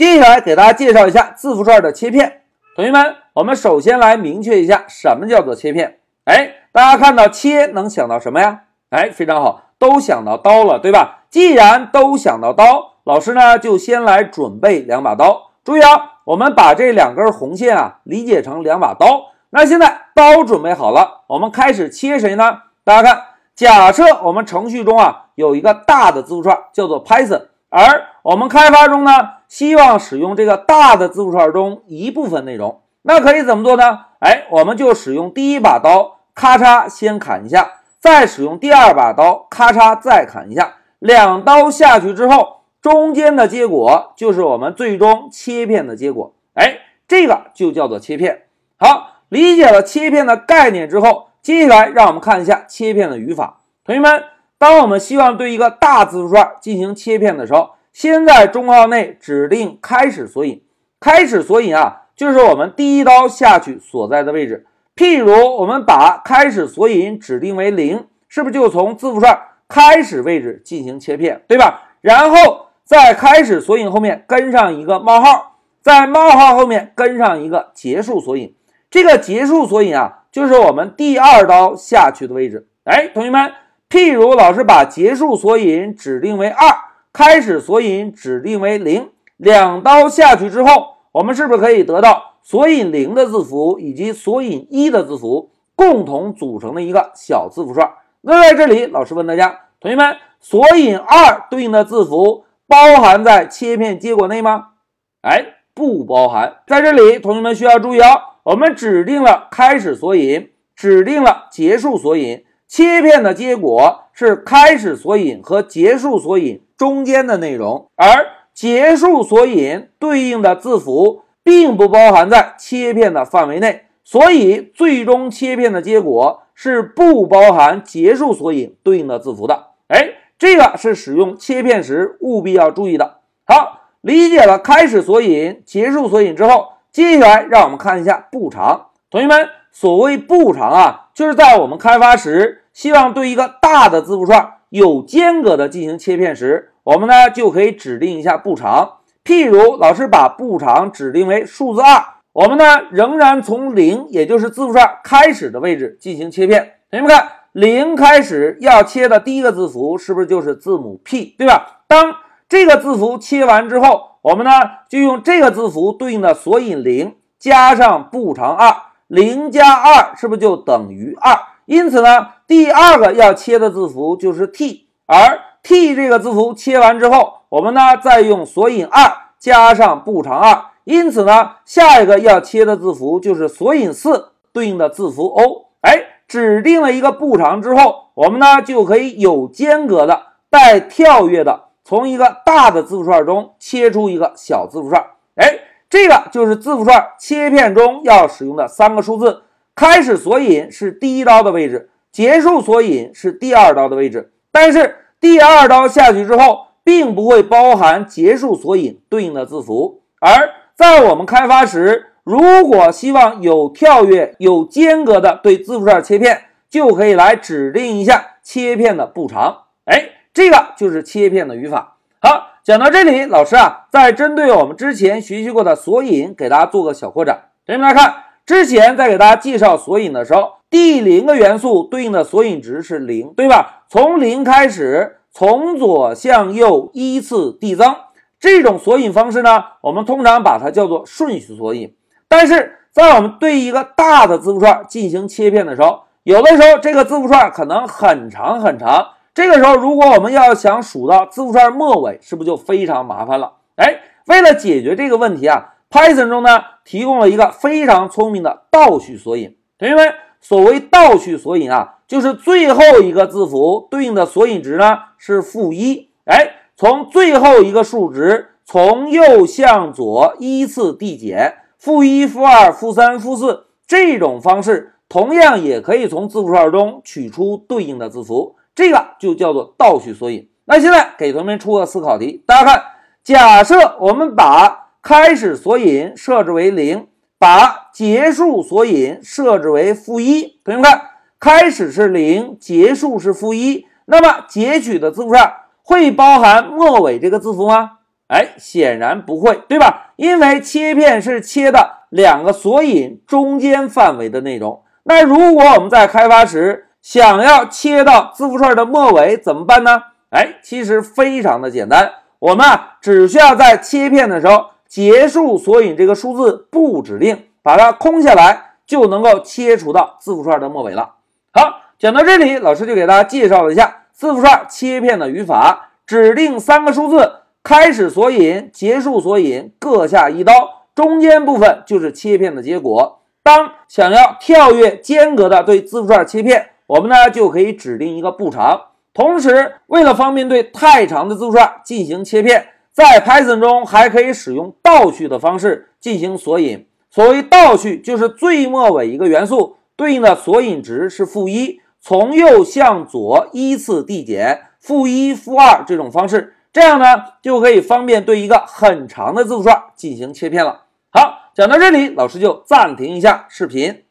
接下来给大家介绍一下字符串的切片。同学们，我们首先来明确一下什么叫做切片。哎，大家看到切能想到什么呀？哎，非常好，都想到刀了，对吧？既然都想到刀，老师呢就先来准备两把刀。注意啊，我们把这两根红线啊理解成两把刀。那现在刀准备好了，我们开始切谁呢？大家看，假设我们程序中啊有一个大的字符串叫做 Python，而我们开发中呢希望使用这个大的字符串中一部分内容，那可以怎么做呢？哎，我们就使用第一把刀，咔嚓先砍一下，再使用第二把刀，咔嚓再砍一下，两刀下去之后，中间的结果就是我们最终切片的结果。哎，这个就叫做切片。好。理解了切片的概念之后，接下来让我们看一下切片的语法。同学们，当我们希望对一个大字符串进行切片的时候，先在中号内指定开始索引。开始索引啊，就是我们第一刀下去所在的位置。譬如我们把开始索引指定为零，是不是就从字符串开始位置进行切片，对吧？然后在开始索引后面跟上一个冒号，在冒号后面跟上一个结束索引。这个结束索引啊，就是我们第二刀下去的位置。哎，同学们，譬如老师把结束索引指定为二，开始索引指定为零，两刀下去之后，我们是不是可以得到索引零的字符以及索引一的字符共同组成的一个小字符串？那在这里，老师问大家，同学们，索引二对应的字符包含在切片结果内吗？哎，不包含。在这里，同学们需要注意哦。我们指定了开始索引，指定了结束索引，切片的结果是开始索引和结束索引中间的内容，而结束索引对应的字符并不包含在切片的范围内，所以最终切片的结果是不包含结束索引对应的字符的。哎，这个是使用切片时务必要注意的。好，理解了开始索引、结束索引之后。接下来，让我们看一下步长。同学们，所谓步长啊，就是在我们开发时，希望对一个大的字符串有间隔的进行切片时，我们呢就可以指定一下步长。譬如，老师把步长指定为数字二，我们呢仍然从零，也就是字符串开始的位置进行切片。同学们看，零开始要切的第一个字符是不是就是字母 P，对吧？当这个字符切完之后，我们呢就用这个字符对应的索引零加上步长二，零加二是不是就等于二？因此呢，第二个要切的字符就是 t，而 t 这个字符切完之后，我们呢再用索引二加上步长二，因此呢，下一个要切的字符就是索引四对应的字符 o。哎，指定了一个步长之后，我们呢就可以有间隔的带跳跃的。从一个大的字符串中切出一个小字符串，哎，这个就是字符串切片中要使用的三个数字。开始索引是第一刀的位置，结束索引是第二刀的位置。但是第二刀下去之后，并不会包含结束索引对应的字符。而在我们开发时，如果希望有跳跃、有间隔的对字符串切片，就可以来指定一下切片的步长，哎。这个就是切片的语法。好，讲到这里，老师啊，再针对我们之前学习过的索引，给大家做个小扩展。同学们来看，之前在给大家介绍索引的时候，第零个元素对应的索引值是零，对吧？从零开始，从左向右依次递增。这种索引方式呢，我们通常把它叫做顺序索引。但是在我们对一个大的字符串进行切片的时候，有的时候这个字符串可能很长很长。这个时候，如果我们要想数到字符串末尾，是不是就非常麻烦了？哎，为了解决这个问题啊，Python 中呢提供了一个非常聪明的倒序索引。同学们，所谓倒序索引啊，就是最后一个字符对应的索引值呢是负一。哎，从最后一个数值从右向左依次递减，负一、负二、负三、负四，这种方式同样也可以从字符串中取出对应的字符。这个就叫做倒序索引。那现在给同学们出个思考题，大家看，假设我们把开始索引设置为零，把结束索引设置为负一。同学们看，开始是零，结束是负一，那么截取的字符串会包含末尾这个字符吗？哎，显然不会，对吧？因为切片是切的两个索引中间范围的内容。那如果我们在开发时想要切到字符串的末尾怎么办呢？哎，其实非常的简单，我们啊只需要在切片的时候结束索引这个数字不指令，把它空下来，就能够切除到字符串的末尾了。好，讲到这里，老师就给大家介绍了一下字符串切片的语法：指定三个数字，开始索引、结束索引各下一刀，中间部分就是切片的结果。当想要跳跃间隔的对字符串切片，我们呢就可以指定一个步长。同时，为了方便对太长的字符串进行切片，在 Python 中还可以使用倒序的方式进行索引。所谓倒序，就是最末尾一个元素对应的索引值是负一，从右向左依次递减，负一、负二这种方式，这样呢就可以方便对一个很长的字符串进行切片了。好，讲到这里，老师就暂停一下视频。